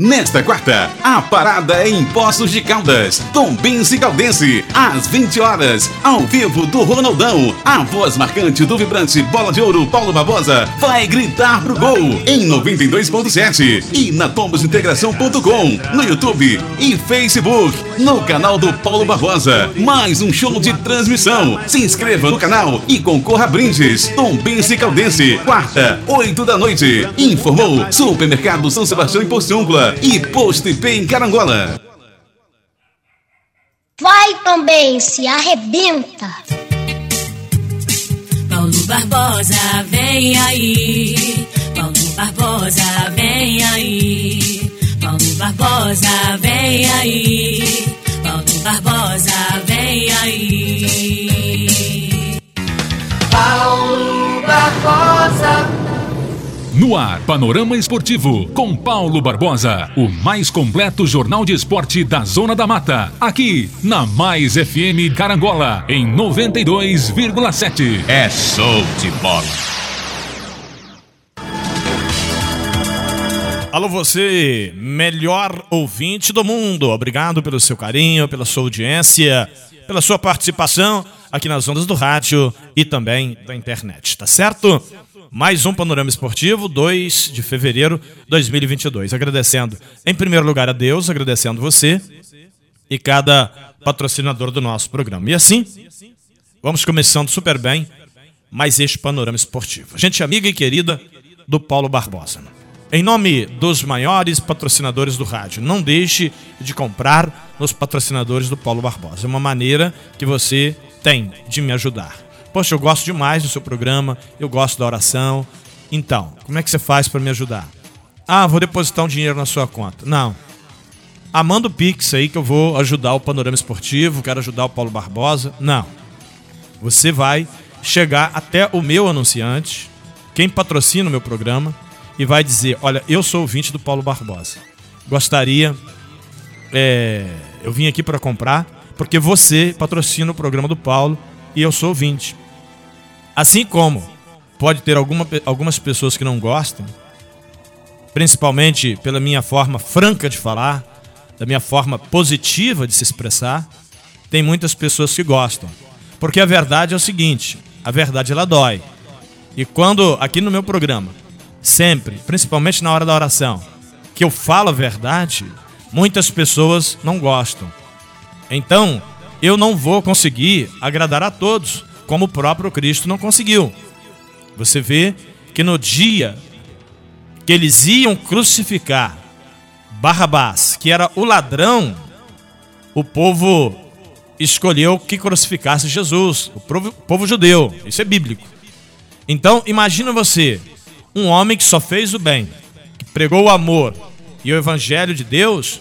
Nesta quarta, a parada é em Poços de Caldas, Tombins e Caldense, às 20 horas, ao vivo do Ronaldão. A voz marcante do vibrante Bola de Ouro Paulo Barbosa vai gritar pro gol em 92.7 e na tombosintegração.com, no YouTube e Facebook, no canal do Paulo Barbosa. Mais um show de transmissão. Se inscreva no canal e concorra a brindes. Tombins e Caldense, quarta, 8 da noite. Informou Supermercado São Sebastião em Porciúncula e Posto IP em Carangola. Vai também, se arrebenta. Paulo Barbosa, vem aí. Paulo Barbosa, vem aí. Paulo Barbosa, vem aí. Paulo Barbosa, vem aí. Paulo Barbosa. No ar, Panorama Esportivo, com Paulo Barbosa, o mais completo jornal de esporte da Zona da Mata, aqui na Mais FM Carangola, em 92,7. É show de bola. Alô, você, melhor ouvinte do mundo. Obrigado pelo seu carinho, pela sua audiência, pela sua participação aqui nas ondas do rádio e também da internet, tá certo? Mais um Panorama Esportivo, 2 de fevereiro de 2022. Agradecendo, em primeiro lugar, a Deus, agradecendo você e cada patrocinador do nosso programa. E assim, vamos começando super bem mais este Panorama Esportivo. Gente amiga e querida do Paulo Barbosa. Em nome dos maiores patrocinadores do rádio, não deixe de comprar nos patrocinadores do Paulo Barbosa. É uma maneira que você tem de me ajudar. Poxa, eu gosto demais do seu programa, eu gosto da oração. Então, como é que você faz para me ajudar? Ah, vou depositar um dinheiro na sua conta. Não. Ah, manda o Pix aí que eu vou ajudar o Panorama Esportivo, quero ajudar o Paulo Barbosa. Não. Você vai chegar até o meu anunciante, quem patrocina o meu programa, e vai dizer: Olha, eu sou ouvinte do Paulo Barbosa. Gostaria. É, eu vim aqui para comprar, porque você patrocina o programa do Paulo e eu sou ouvinte. Assim como pode ter alguma, algumas pessoas que não gostam, principalmente pela minha forma franca de falar, da minha forma positiva de se expressar, tem muitas pessoas que gostam. Porque a verdade é o seguinte, a verdade ela dói. E quando aqui no meu programa, sempre, principalmente na hora da oração, que eu falo a verdade, muitas pessoas não gostam. Então, eu não vou conseguir agradar a todos como o próprio Cristo não conseguiu. Você vê que no dia que eles iam crucificar Barrabás, que era o ladrão, o povo escolheu que crucificasse Jesus, o povo, povo judeu. Isso é bíblico. Então, imagina você, um homem que só fez o bem, que pregou o amor e o evangelho de Deus,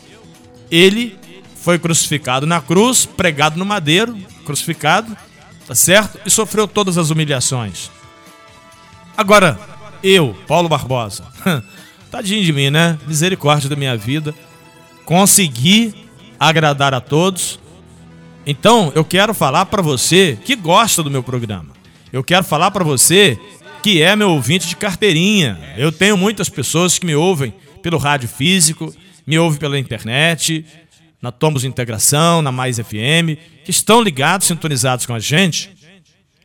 ele foi crucificado na cruz, pregado no madeiro, crucificado, tá certo? E sofreu todas as humilhações. Agora, eu, Paulo Barbosa, tadinho de mim, né? Misericórdia da minha vida, consegui agradar a todos. Então, eu quero falar para você que gosta do meu programa. Eu quero falar para você que é meu ouvinte de carteirinha. Eu tenho muitas pessoas que me ouvem pelo rádio físico, me ouvem pela internet, na Tomos Integração, na Mais FM, que estão ligados, sintonizados com a gente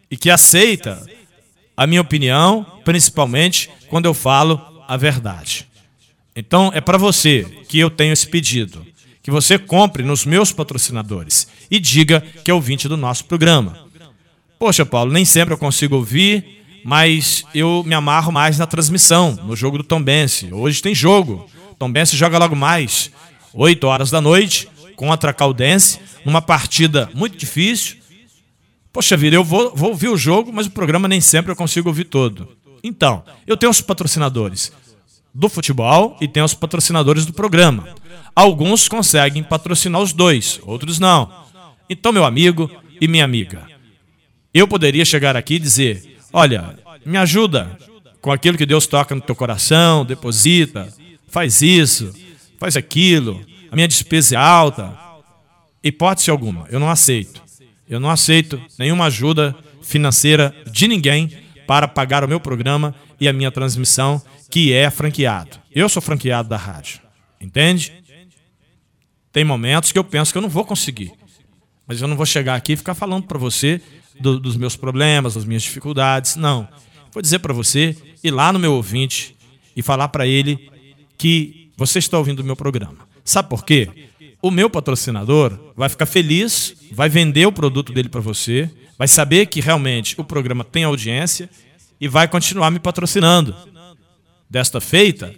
e que aceita a minha opinião, principalmente quando eu falo a verdade. Então é para você que eu tenho esse pedido, que você compre nos meus patrocinadores e diga que é ouvinte do nosso programa. Poxa, Paulo, nem sempre eu consigo ouvir, mas eu me amarro mais na transmissão, no jogo do Tombense. Hoje tem jogo. Tombense joga logo mais. 8 horas da noite, contra a Caldense, numa partida muito difícil. Poxa vida, eu vou, vou ouvir o jogo, mas o programa nem sempre eu consigo ouvir todo. Então, eu tenho os patrocinadores do futebol e tenho os patrocinadores do programa. Alguns conseguem patrocinar os dois, outros não. Então, meu amigo e minha amiga, eu poderia chegar aqui e dizer: olha, me ajuda com aquilo que Deus toca no teu coração, deposita, faz isso, faz aquilo, a minha despesa é alta. Hipótese alguma, eu não aceito. Eu não aceito nenhuma ajuda financeira de ninguém para pagar o meu programa e a minha transmissão, que é franqueado. Eu sou franqueado da rádio. Entende? Tem momentos que eu penso que eu não vou conseguir. Mas eu não vou chegar aqui e ficar falando para você do, dos meus problemas, das minhas dificuldades. Não. Vou dizer para você ir lá no meu ouvinte e falar para ele que você está ouvindo o meu programa. Sabe por quê? O meu patrocinador vai ficar feliz, vai vender o produto dele para você, vai saber que realmente o programa tem audiência e vai continuar me patrocinando. Desta feita,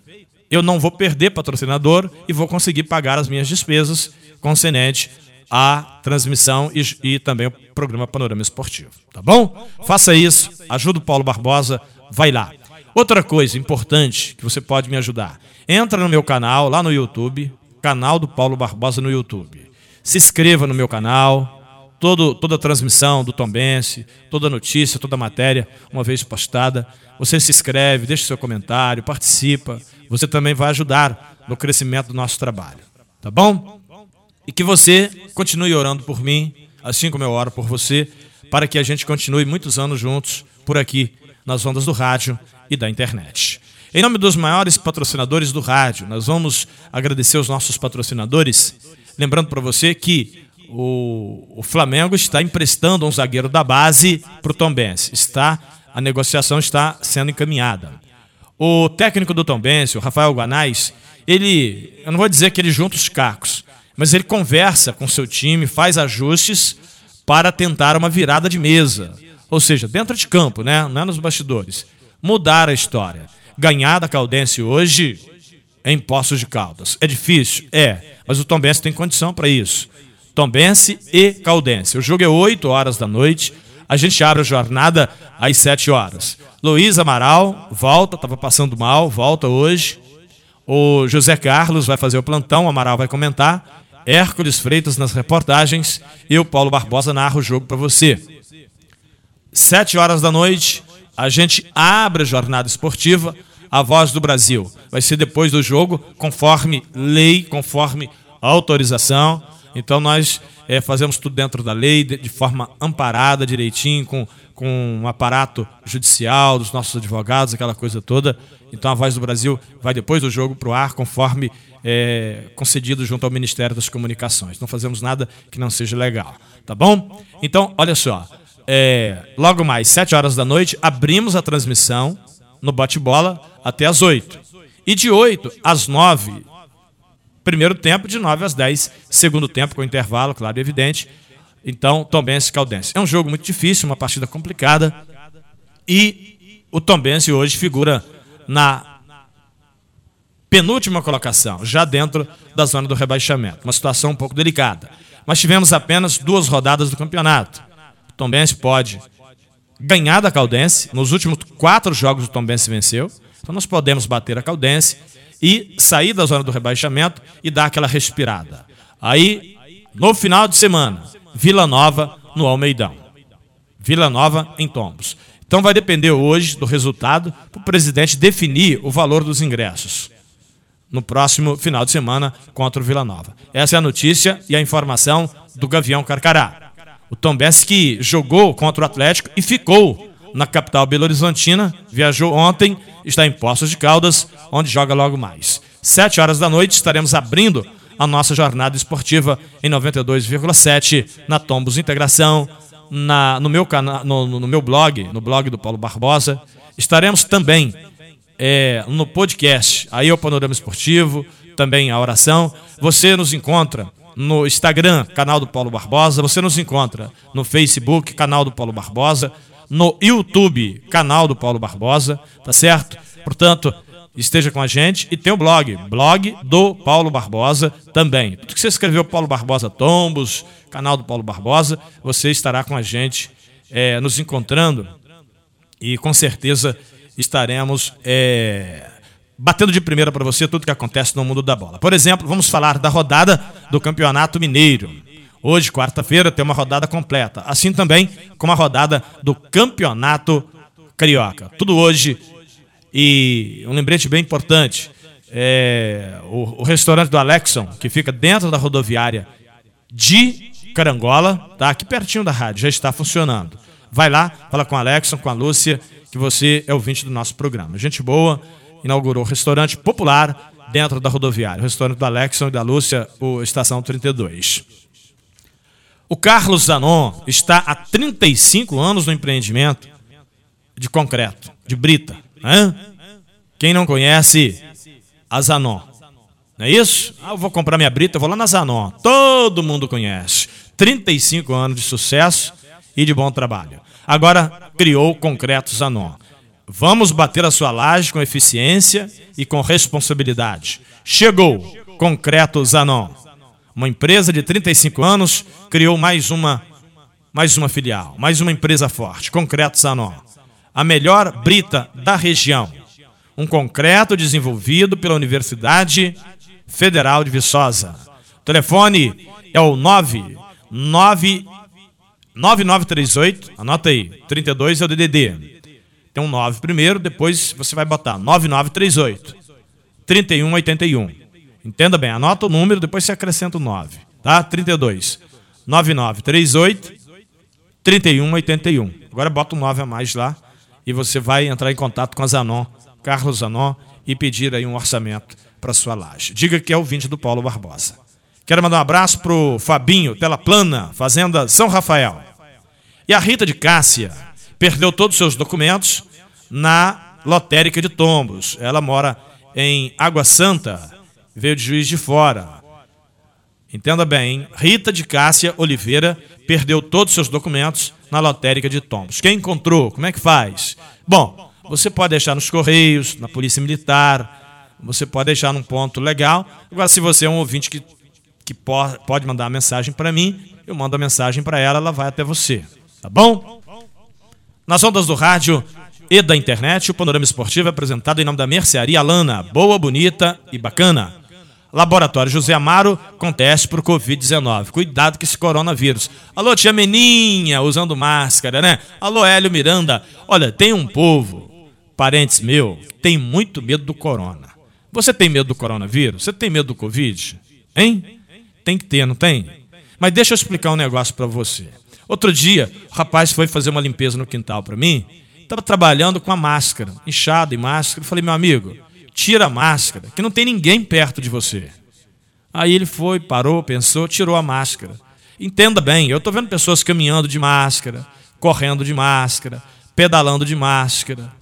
eu não vou perder patrocinador e vou conseguir pagar as minhas despesas com Senet, a transmissão e, e, também o programa Panorama Esportivo. Tá bom? Faça isso, ajuda o Paulo Barbosa, vai lá. Outra coisa importante que você pode me ajudar: entra no meu canal lá no YouTube, canal do Paulo Barbosa no YouTube. Se inscreva no meu canal. Todo, toda a transmissão do Tombense, toda notícia, toda matéria, uma vez postada, você se inscreve, deixa seu comentário, participa. Você também vai ajudar no crescimento do nosso trabalho. Tá bom? E que você continue orando por mim, assim como eu oro por você, para que a gente continue muitos anos juntos por aqui, nas ondas do rádio e da internet. Em nome dos maiores patrocinadores do rádio, nós vamos agradecer os nossos patrocinadores, lembrando para você que o, o, Flamengo está emprestando um zagueiro da base para o Tombense. Está, a negociação está sendo encaminhada. O técnico do Tombense, o Rafael Guanais, ele, eu não vou dizer que ele junta os cacos, mas ele conversa com seu time, faz ajustes para tentar uma virada de mesa. Ou seja, dentro de campo, né? não é nos bastidores. Mudar a história ganhar da Caldense hoje em Poços de Caldas. É difícil? É, mas o Tombense tem condição para isso. Tombense e Caldense. O jogo é 8 horas da noite. A gente abre a jornada às 7 horas. Luiz Amaral volta, estava passando mal, volta hoje. O José Carlos vai fazer o plantão, o Amaral vai comentar. Hércules Freitas nas reportagens e o Paulo Barbosa narra o jogo para você. 7 horas da noite, a gente abre a jornada esportiva a voz do Brasil. Vai ser depois do jogo, conforme lei, conforme autorização. Então nós é, fazemos tudo dentro da lei, de, forma amparada, direitinho, com, com um aparato judicial dos nossos advogados, aquela coisa toda. Então a voz do Brasil vai depois do jogo para o ar, conforme é, concedido junto ao Ministério das Comunicações. Não fazemos nada que não seja legal, tá bom? Então, olha só. É, logo mais, 7 horas da noite, abrimos a transmissão no bate-bola até as 8. E de 8 às 9, primeiro tempo, de 9 às 10, segundo tempo com intervalo, claro e evidente. Então, Tombense e Caldense. É um jogo muito difícil, uma partida complicada. E o Tombense hoje figura na penúltima colocação, já dentro da zona do rebaixamento. Uma situação um pouco delicada. Mas tivemos apenas duas rodadas do campeonato. Tombense pode ganhar da Caldense. Nos últimos quatro jogos o Tombense venceu. Então nós podemos bater a Caldense e sair da zona do rebaixamento e dar aquela respirada. Aí, no final de semana, Vila Nova no Almeidão. Vila Nova em Tombos. Então vai depender hoje do resultado para o presidente definir o valor dos ingressos no próximo final de semana contra o Vila Nova. Essa é a notícia e a informação do Gavião Carcará. O Tom que jogou contra o Atlético e ficou na capital belo-horizontina, viajou ontem, está em Poços de Caldas, onde joga logo mais. Sete horas da noite estaremos abrindo a nossa jornada esportiva em 92,7 na Tombos Integração, na, no, meu cana no, no, meu blog, no blog do Paulo Barbosa. Estaremos também é, no podcast, aí é o Panorama Esportivo, também a oração. Você nos encontra no Instagram, canal do Paulo Barbosa. Você nos encontra no Facebook, canal do Paulo Barbosa. No YouTube, canal do Paulo Barbosa, tá certo? Portanto, esteja com a gente. E tem o blog, blog do Paulo Barbosa também. Tudo que você escreveu Paulo Barbosa Tombos, canal do Paulo Barbosa, você estará com a gente é, nos encontrando e com certeza estaremos é, batendo de primeira para você tudo que acontece no mundo da bola. Por exemplo, vamos falar da rodada do Campeonato Mineiro. Hoje, quarta-feira, tem uma rodada completa. Assim também como a rodada do Campeonato Carioca. Tudo hoje. E um lembrete bem importante. É, o, o, restaurante do Alexon, que fica dentro da rodoviária de Carangola, tá aqui pertinho da rádio, já está funcionando. Vai lá, fala com o Alexon, com a Lúcia, que você é ouvinte do nosso programa. Gente boa, inaugurou restaurante popular dentro da rodoviária. O restaurante do Alexson e da Lúcia, o Estação 32. O Carlos Zanon está há 35 anos no empreendimento de concreto, de brita. Né? Quem não conhece a Zanon? Não é isso? Ah, eu vou comprar minha brita, eu vou lá na Zanon. Todo mundo conhece. 35 anos de sucesso e de bom trabalho. Agora criou o Concreto Zanon. Vamos bater a sua laje com eficiência e com responsabilidade. Chegou Concreto Zanon. Uma empresa de 35 anos criou mais uma mais uma filial, mais uma empresa forte, Concreto Zanon. A melhor brita da região. Um concreto desenvolvido pela Universidade Federal de Viçosa. O telefone é o 99 9938, anota aí, 32 é o DDD. Tem um 9 primeiro, depois você vai botar 9938 3181. Entenda bem, anota o número, depois você acrescenta o 9, tá? 32 9938 3181. Agora bota um 9 a mais lá e você vai entrar em contato com a Zanon, Carlos Zanon, e pedir aí um orçamento para sua laje. Diga que é o 20 do Paulo Barbosa. Quero mandar um abraço pro Fabinho, Tela Plana, Fazenda São Rafael. E a Rita de Cássia, perdeu todos os seus documentos na lotérica de tombos. Ela mora em Água Santa, veio de Juiz de Fora. Entenda bem, Rita de Cássia Oliveira perdeu todos os seus documentos na lotérica de tombos. Quem encontrou? Como é que faz? Bom, você pode deixar nos Correios, na Polícia Militar, você pode deixar num ponto legal. Agora, se você é um ouvinte que, que pode mandar uma mensagem para mim, eu mando a mensagem para ela, ela vai até você. Tá bom? Nas ondas do rádio e da internet, o Panorama Esportivo é apresentado em nome da Mercearia Lana, boa, bonita e bacana. Laboratório José Amaro com teste para o Covid-19. Cuidado com esse coronavírus. Alô, tia Meninha, usando máscara, né? Alô, Hélio Miranda. Olha, tem um povo, parentes meu, tem muito medo do corona. Você tem medo do coronavírus? Você tem medo do Covid? Hein? Tem que ter, não tem? Mas deixa eu explicar um negócio para você. Outro dia, o rapaz foi fazer uma limpeza no quintal para mim. Estava trabalhando com a máscara, inchado e máscara. Eu falei, meu amigo, tira a máscara, que não tem ninguém perto de você. Aí ele foi, parou, pensou, tirou a máscara. Entenda bem, eu estou vendo pessoas caminhando de máscara, correndo de máscara, pedalando de máscara.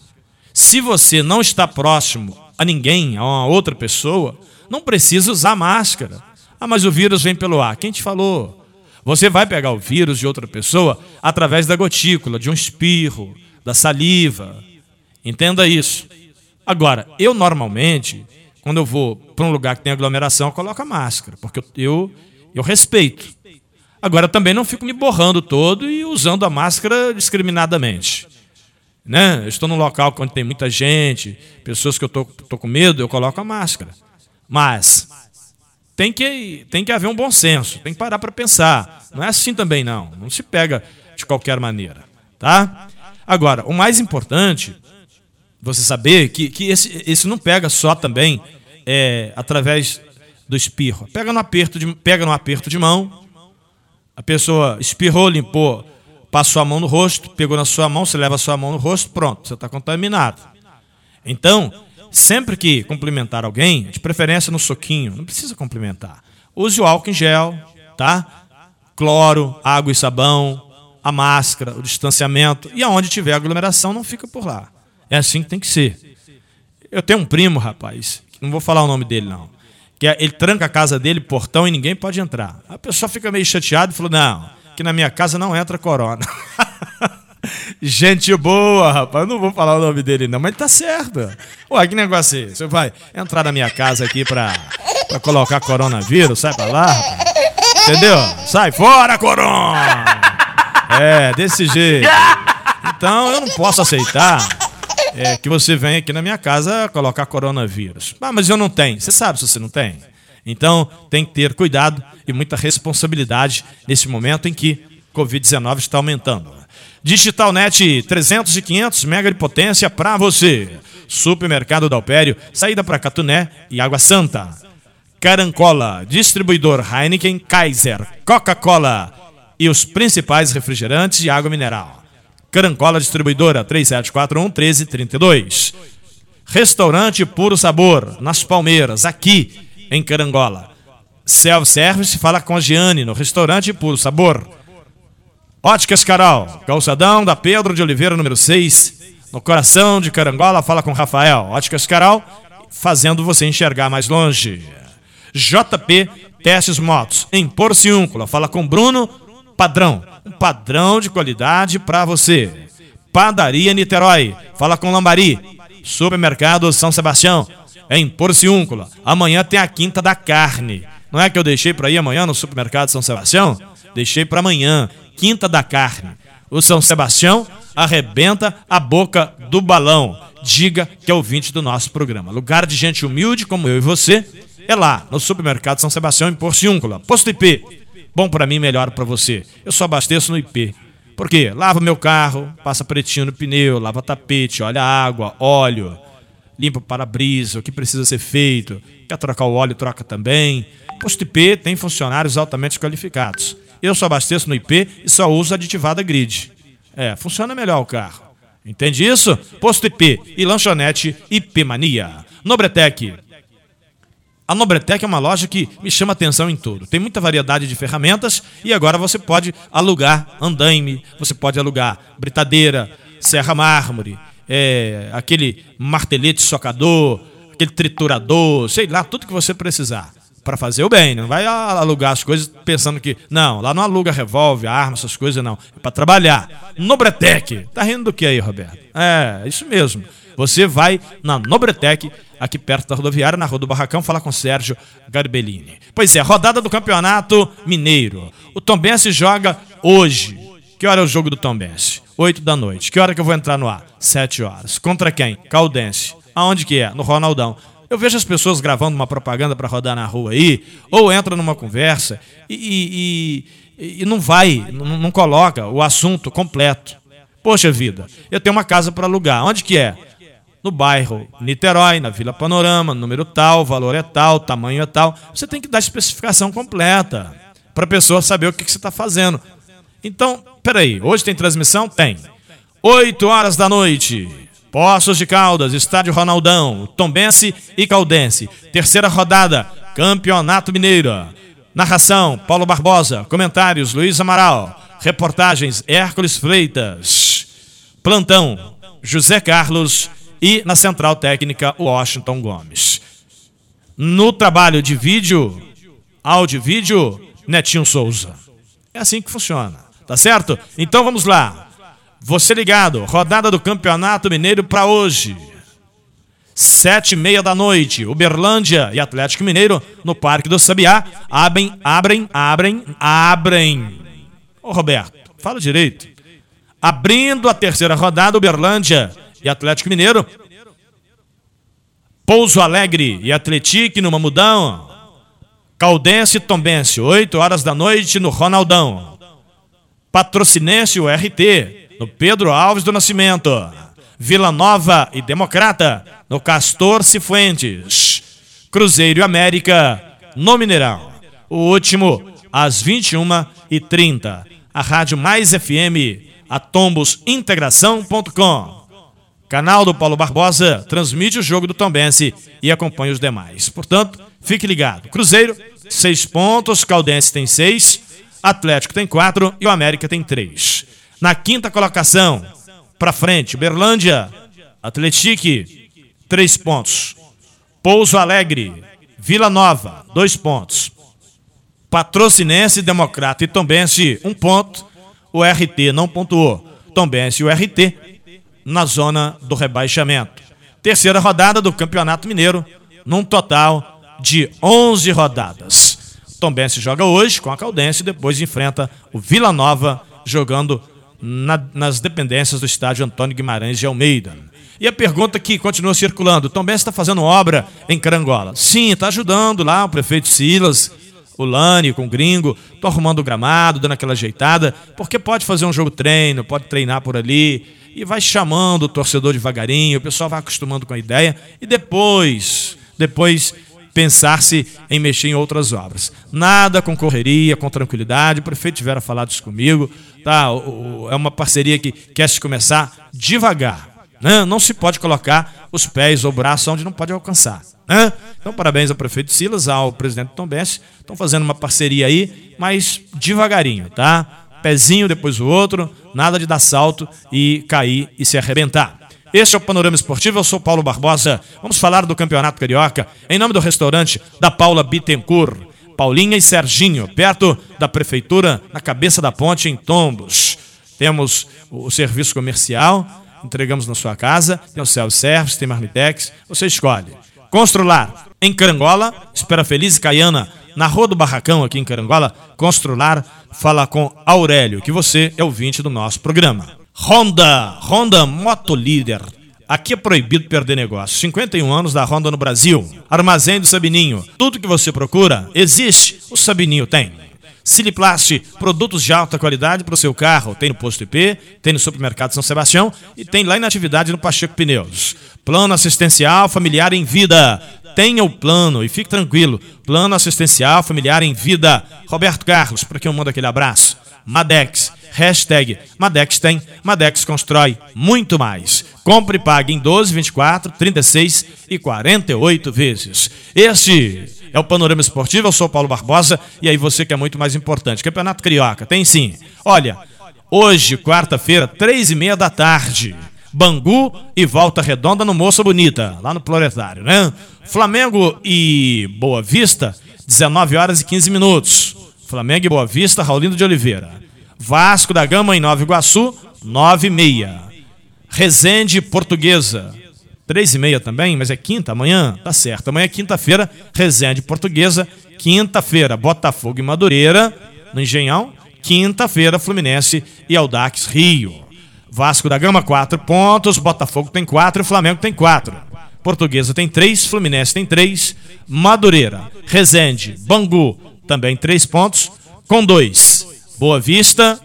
Se você não está próximo a ninguém, a uma outra pessoa, não precisa usar máscara. Ah, mas o vírus vem pelo ar. Quem te falou? Você vai pegar o vírus de outra pessoa através da gotícula, de um espirro, da saliva. Entenda isso. Agora, eu normalmente, quando eu vou para um lugar que tem aglomeração, eu coloco a máscara, porque eu, eu, respeito. Agora, eu também não fico me borrando todo e usando a máscara discriminadamente. Né? Eu estou num local onde tem muita gente, pessoas que eu estou com medo, eu coloco a máscara. Mas tem que, tem que haver um bom senso, tem que parar para pensar. Não é assim também, não. Não se pega de qualquer maneira. Tá? Agora, o mais importante, você saber que, que esse, esse não pega só também é, através do espirro. Pega no, aperto de, pega no aperto de mão, a pessoa espirrou, limpou, passou a mão no rosto, pegou na sua mão, você leva a sua mão no rosto, pronto, você está contaminado. Então, Sempre que cumprimentar alguém, de preferência no soquinho, não precisa cumprimentar. Use o álcool em gel, tá? Cloro, água e sabão, a máscara, o distanciamento. E aonde tiver aglomeração, não fica por lá. É assim que tem que ser. Eu tenho um primo, rapaz, não vou falar o nome dele, não. Que é, ele tranca a casa dele, portão, e ninguém pode entrar. A pessoa fica meio chateada e falou: não, que na minha casa não entra corona. Gente boa, rapaz. Não vou falar o nome dele, não, mas tá certo. Ué, que negócio é esse? Você vai entrar na minha casa aqui pra, pra colocar coronavírus? Sai pra lá, rapaz. Entendeu? Sai fora, corona! É, desse jeito. Então eu não posso aceitar é, que você venha aqui na minha casa colocar coronavírus. Ah, mas eu não tenho. Você sabe se você não tem? Então tem que ter cuidado e muita responsabilidade nesse momento em que Covid-19 está aumentando. Digitalnet 300 e 500 mega de potência para você. Supermercado Dalpério, saída para Catuné e Água Santa. Carancola, distribuidor Heineken, Kaiser, Coca-Cola e os principais refrigerantes e água mineral. Carancola Distribuidora 3741 1332. Restaurante Puro Sabor, nas Palmeiras, aqui em Carangola. Self-service, fala com a Giane no Restaurante Puro Sabor. Óticas Carol, calçadão da Pedro de Oliveira, número 6, no coração de Carangola, fala com Rafael. Óticas Carol, fazendo você enxergar mais longe. JP Testes Motos, em Porciúncula, fala com Bruno Padrão, um padrão de qualidade para você. Padaria Niterói, fala com Lambari. Supermercado São Sebastião, em Porciúncula. Amanhã tem a Quinta da Carne. Não é que eu deixei para ir amanhã no Supermercado São Sebastião? Deixei para amanhã. Quinta da Carne. O São Sebastião arrebenta a boca do balão. Diga que é ouvinte do nosso programa. Lugar de gente humilde como eu e você é lá, no Supermercado São Sebastião, em Porciúncula. Posto IP. Bom para mim, melhor para você. Eu só abasteço no IP. Por quê? Lava meu carro, passa pretinho no pneu, lava tapete, olha água, óleo, limpa o para-brisa, o que precisa ser feito. Quer trocar o óleo, troca também. Posto IP tem funcionários altamente qualificados. Eu só abasteço no IP e só uso aditivada grid. É, funciona melhor o carro. Entende isso? Posto IP e lanchonete IP Mania. Nobretec. A Nobretec é uma loja que me chama atenção em tudo. Tem muita variedade de ferramentas e agora você pode alugar andaime, você pode alugar britadeira, serra mármore, é, aquele martelete socador, aquele triturador, sei lá, tudo que você precisar para fazer o bem. Não vai alugar as coisas pensando que. Não, lá não aluga revólver, arma, essas coisas, não. É para trabalhar. Nobretec. Tá rindo do que aí, Roberto? É, isso mesmo. Você vai na Nobretec, aqui perto da rodoviária, na Rua do Barracão, falar com Sérgio Garbellini. Pois é, rodada do Campeonato Mineiro. O Tombense joga hoje. Que hora é o jogo do Tombense? 8 da noite. Que hora que eu vou entrar no ar? 7 horas. Contra quem? Caldense. Aonde que é? No Ronaldão. Eu vejo as pessoas gravando uma propaganda para rodar na rua aí, ou entra numa conversa e, e, e não vai, não, não, coloca o assunto completo. Poxa vida, eu tenho uma casa para alugar. Onde que é? No bairro Niterói, na Vila Panorama, número tal, valor é tal, tamanho é tal. Você tem que dar especificação completa para a pessoa saber o que, que você está fazendo. Então, peraí, hoje tem transmissão? Tem. 8 horas da noite. Poços de Caldas, Estádio Ronaldão, Tombense e Caldense. Terceira rodada, Campeonato Mineiro. Narração, Paulo Barbosa. Comentários, Luiz Amaral. Reportagens, Hércules Freitas. Plantão, José Carlos. E na central técnica, Washington Gomes. No trabalho de vídeo, áudio e vídeo, Netinho Souza. É assim que funciona, tá certo? Então vamos lá. Você ligado, rodada do Campeonato Mineiro para hoje. Sete e meia da noite, Uberlândia e Atlético Mineiro no Parque do Sabiá. Abrem, abrem, abrem, abrem. Ô Roberto, fala direito. Abrindo a terceira rodada, Uberlândia e Atlético Mineiro. Pouso Alegre e Atletique no Mamudão. Caldense e Tombense, 8 horas da noite no Ronaldão. Patrocinense o RT, no Pedro Alves do Nascimento. Vila Nova e Democrata, no Castor Cifuentes. Cruzeiro e América, no Mineirão. O último, às 21h30. A Rádio Mais FM, a tombosintegração.com. Canal do Paulo Barbosa transmite o jogo do Tombense e acompanha os demais. Portanto, fique ligado. Cruzeiro, seis pontos, Caldense tem seis, Atlético tem quatro e o América tem três. Na quinta colocação, para frente, Berlândia, Atletique, três pontos. Pouso Alegre, Vila Nova, dois pontos. Patrocinense, Democrata e Tombense, um ponto. O RT não pontuou. Tombense e o RT na zona do rebaixamento. Terceira rodada do Campeonato Mineiro, num total de 11 rodadas. Tombense joga hoje com a Caldense e depois enfrenta o Vila Nova jogando na, nas dependências do estádio Antônio Guimarães de Almeida. E a pergunta que continua circulando: Tom Benz está fazendo obra em Carangola? Sim, está ajudando lá o prefeito Silas, o Lani com o gringo, estão arrumando o gramado, dando aquela ajeitada, porque pode fazer um jogo treino, pode treinar por ali, e vai chamando o torcedor devagarinho, o pessoal vai acostumando com a ideia, e depois, depois pensar-se em mexer em outras obras. Nada com correria, com tranquilidade. O prefeito tiver falado isso comigo. Tá? é uma parceria que quer se começar devagar. Né? Não se pode colocar os pés ou braços onde não pode alcançar. Né? Então, parabéns ao prefeito Silas, ao presidente Tom Bense. Estão fazendo uma parceria aí, mas devagarinho, tá? Pezinho depois o outro, nada de dar salto e cair e se arrebentar. Este é o Panorama Esportivo, eu sou Paulo Barbosa. Vamos falar do Campeonato Carioca em nome do restaurante da Paula Bittencourt. Paulinha e Serginho, perto da prefeitura, na cabeça da ponte em Tombos. Temos o serviço comercial, entregamos na sua casa, tem o self-service, tem Marmitex, você escolhe. Constrular, em Carangola, Espera Feliz e Caiana, na Rua do Barracão, aqui em Carangola, Constrular, fala com Aurélio, que você é ouvinte do nosso programa. Honda, Honda Moto Líder. Aqui é proibido perder negócio. 51 anos da Honda no Brasil. Armazém do Sabininho. Tudo que você procura existe, o Sabininho tem. Siliplast, produtos de alta qualidade para o seu carro. Tem no Posto IP, tem no Supermercado São Sebastião e tem lá em atividade no Pacheco Pneus. Plano assistencial familiar em vida. Tenha o plano e fique tranquilo. Plano assistencial familiar em vida. Roberto Carlos, para quem eu mando aquele abraço. Madex Hashtag Madex tem, Madex constrói muito mais. Compre e pague em 12, 24, 36 e 48 vezes. Este é o Panorama Esportivo, eu sou Paulo Barbosa e aí você que é muito mais importante. Campeonato Carioca, tem sim. Olha, hoje, quarta-feira, três e meia da tarde. Bangu e Volta Redonda no Moça Bonita, lá no Proletário, né? Flamengo e Boa Vista, 19 horas e 15 minutos. Flamengo e Boa Vista, Raulindo de Oliveira. Vasco da Gama em Nova Iguaçu, 9 e meia. Resende Portuguesa, 3 e meia também, mas é quinta, amanhã, tá certo. Amanhã é quinta-feira, Resende Portuguesa, quinta-feira, Botafogo e Madureira, no Engenhão, quinta-feira, Fluminense e Aldax Rio. Vasco da Gama, 4 pontos, Botafogo tem 4 e Flamengo tem 4. Portuguesa tem 3, Fluminense tem 3, Madureira, Resende, Bangu também 3 pontos, com 2. Boa Vista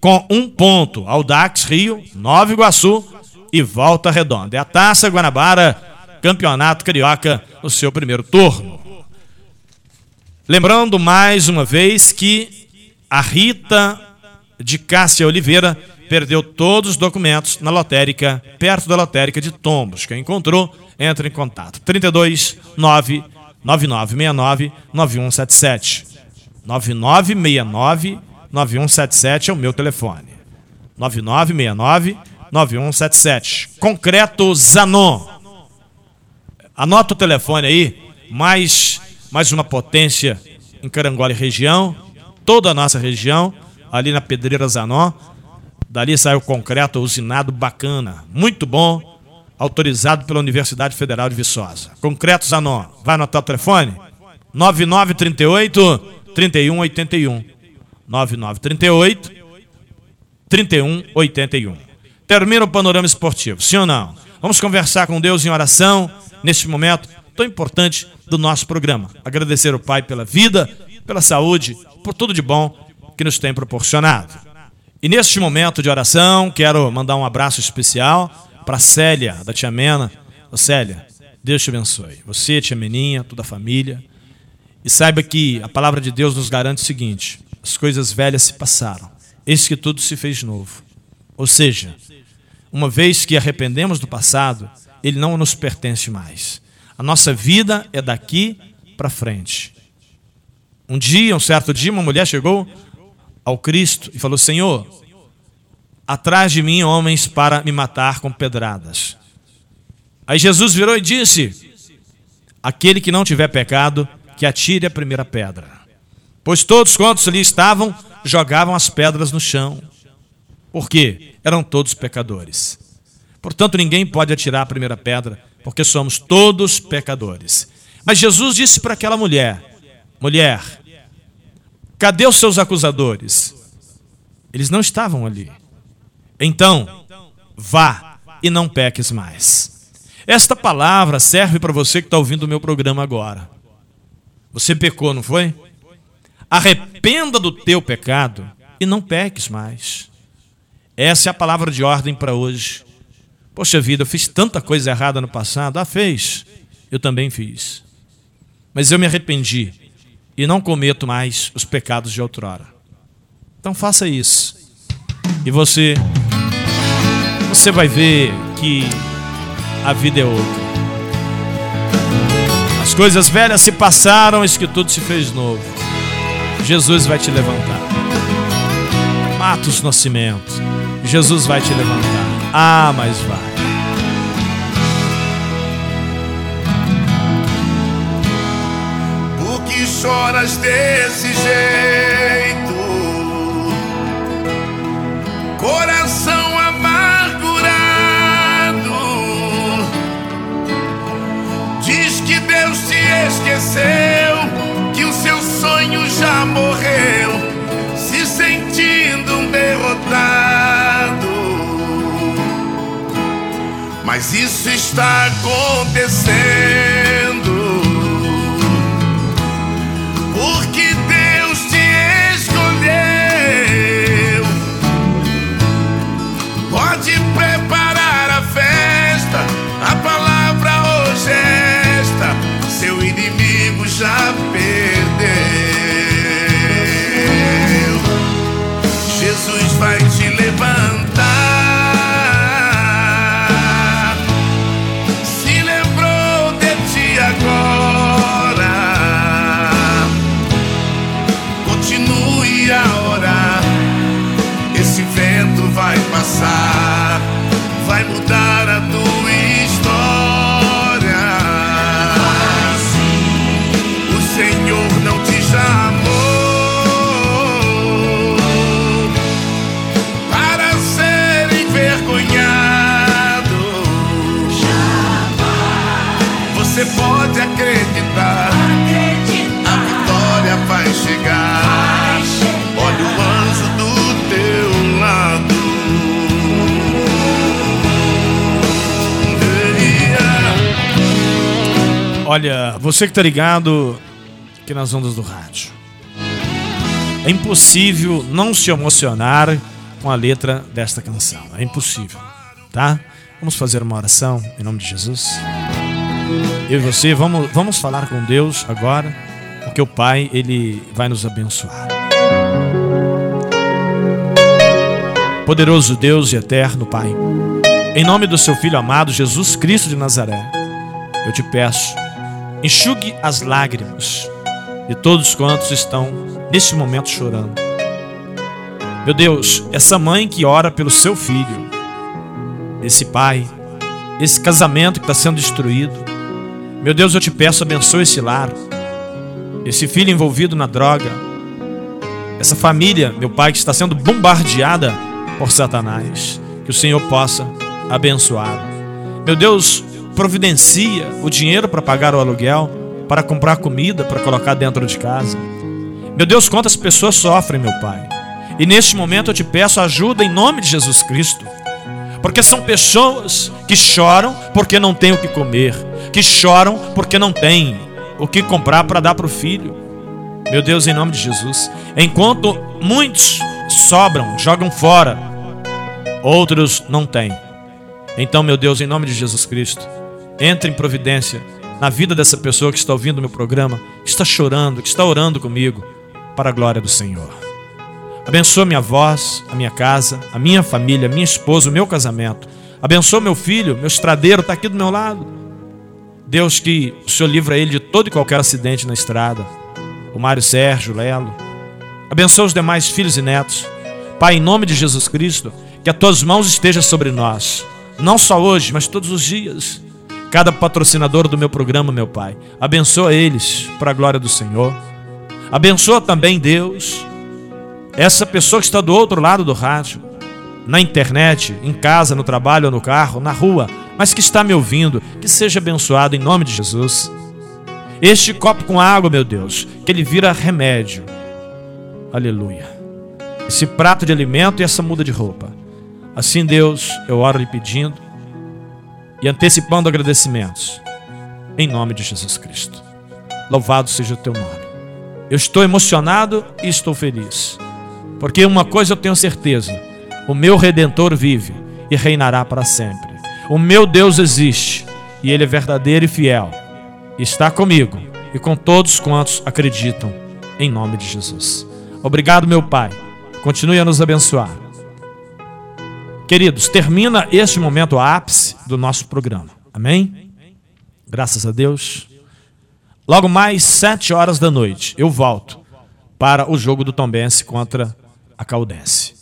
com um ponto. Aldax Rio, Nova Iguaçu e Volta Redonda. É a Taça Guanabara, Campeonato Carioca, no seu primeiro turno. Lembrando mais uma vez que a Rita de Cássia Oliveira perdeu todos os documentos na lotérica, perto da lotérica de Tombos. Quem encontrou, entra em contato. 32 9 9969 9177. 9969 9177 é o meu telefone. 9969 9177. Concreto Zanon. Anota o telefone aí, mais, mais uma potência em Carangola região, toda a nossa região, ali na Pedreira Zanon. Dali sai o concreto usinado bacana, muito bom, autorizado pela Universidade Federal de Viçosa. Concreto Zanon, vai anotar o telefone? 9938 3181. 9938 3181. Termina o panorama esportivo, sim ou não? Vamos conversar com Deus em oração neste momento tão importante do nosso programa. Agradecer ao Pai pela vida, pela saúde, por tudo de bom que nos tem proporcionado. E neste momento de oração, quero mandar um abraço especial para Célia, da Tia Mena. Ô Célia, Deus te abençoe. Você, Tia Meninha, toda a família. E saiba que a palavra de Deus nos garante o seguinte: as coisas velhas se passaram, eis que tudo se fez novo. Ou seja, uma vez que arrependemos do passado, ele não nos pertence mais. A nossa vida é daqui para frente. Um dia, um certo dia, uma mulher chegou ao Cristo e falou: Senhor, atrás de mim homens para me matar com pedradas. Aí Jesus virou e disse: Aquele que não tiver pecado, que atire a primeira pedra. Pois todos quantos ali estavam jogavam as pedras no chão. Por quê? Eram todos pecadores. Portanto, ninguém pode atirar a primeira pedra, porque somos todos pecadores. Mas Jesus disse para aquela mulher: Mulher, cadê os seus acusadores? Eles não estavam ali. Então, vá e não peques mais. Esta palavra serve para você que está ouvindo o meu programa agora. Você pecou, não foi? Arrependa do teu pecado e não peques mais. Essa é a palavra de ordem para hoje. Poxa vida, eu fiz tanta coisa errada no passado. Ah, fez. Eu também fiz. Mas eu me arrependi e não cometo mais os pecados de outrora. Então faça isso. E você você vai ver que a vida é outra. As coisas velhas se passaram, eis que tudo se fez novo. Jesus vai te levantar. Mata os nascimentos. Jesus vai te levantar. Ah, mas vai. Por que choras desse jeito? Coração amargurado. Diz que Deus te esqueceu, que o seu sonho já morreu, se sentindo um derrotado. Mas isso está acontecendo. Olha, você que tá ligado aqui nas ondas do rádio. É impossível não se emocionar com a letra desta canção. É impossível, tá? Vamos fazer uma oração em nome de Jesus. Eu e você vamos, vamos falar com Deus agora, porque o Pai, ele vai nos abençoar. Poderoso Deus e eterno Pai, em nome do seu filho amado Jesus Cristo de Nazaré, eu te peço, enxugue as lágrimas de todos quantos estão neste momento chorando. Meu Deus, essa mãe que ora pelo seu filho, esse pai, esse casamento que está sendo destruído, meu Deus, eu te peço, abençoe esse lar, esse filho envolvido na droga, essa família, meu pai, que está sendo bombardeada por Satanás, que o Senhor possa abençoar. Meu Deus, providencia o dinheiro para pagar o aluguel, para comprar comida, para colocar dentro de casa. Meu Deus, quantas pessoas sofrem, meu Pai. E neste momento eu te peço ajuda em nome de Jesus Cristo. Porque são pessoas que choram porque não têm o que comer, que choram porque não têm o que comprar para dar para o filho. Meu Deus, em nome de Jesus. Enquanto muitos sobram, jogam fora, outros não têm. Então, meu Deus, em nome de Jesus Cristo, entre em providência na vida dessa pessoa que está ouvindo meu programa, que está chorando, que está orando comigo, para a glória do Senhor. Abençoa minha voz, a minha casa, a minha família, a minha esposa, o meu casamento. Abençoa meu filho, meu estradeiro está aqui do meu lado. Deus, que o Senhor livra ele de todo e qualquer acidente na estrada. O Mário Sérgio, Lelo. Abençoa os demais filhos e netos. Pai, em nome de Jesus Cristo, que as tuas mãos estejam sobre nós. Não só hoje, mas todos os dias. Cada patrocinador do meu programa, meu Pai. Abençoa eles para a glória do Senhor. Abençoa também, Deus, essa pessoa que está do outro lado do rádio, na internet, em casa, no trabalho, no carro, na rua, mas que está me ouvindo, que seja abençoado em nome de Jesus. Este copo com água, meu Deus, que ele vira remédio. Aleluia. Esse prato de alimento e essa muda de roupa. Assim, Deus, eu oro lhe pedindo e antecipando agradecimentos. Em nome de Jesus Cristo. Louvado seja o teu nome. Eu estou emocionado e estou feliz. Porque uma coisa eu tenho certeza: o meu redentor vive e reinará para sempre. O meu Deus existe e ele é verdadeiro e fiel. Está comigo e com todos quantos acreditam em nome de Jesus. Obrigado, meu Pai. Continue a nos abençoar. Queridos, termina este momento ápice do nosso programa. Amém? Graças a Deus. Logo mais, sete horas da noite, eu volto para o jogo do Tombense contra a Caldense.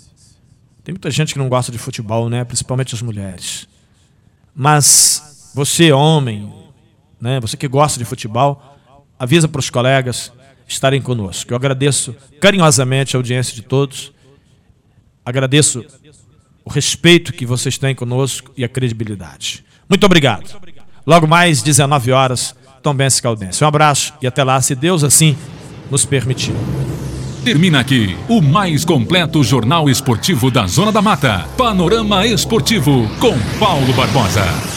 Tem muita gente que não gosta de futebol, né? Principalmente as mulheres. Mas você, homem, né? Você que gosta de futebol, avisa para os colegas estarem conosco. Eu agradeço carinhosamente a audiência de todos. Agradeço o respeito que vocês têm conosco e a credibilidade. Muito obrigado. Logo mais, 19 horas, Tom Bense Caldense. Um abraço e até lá, se Deus assim nos permitir. Termina aqui o mais completo jornal esportivo da Zona da Mata. Panorama Esportivo com Paulo Barbosa.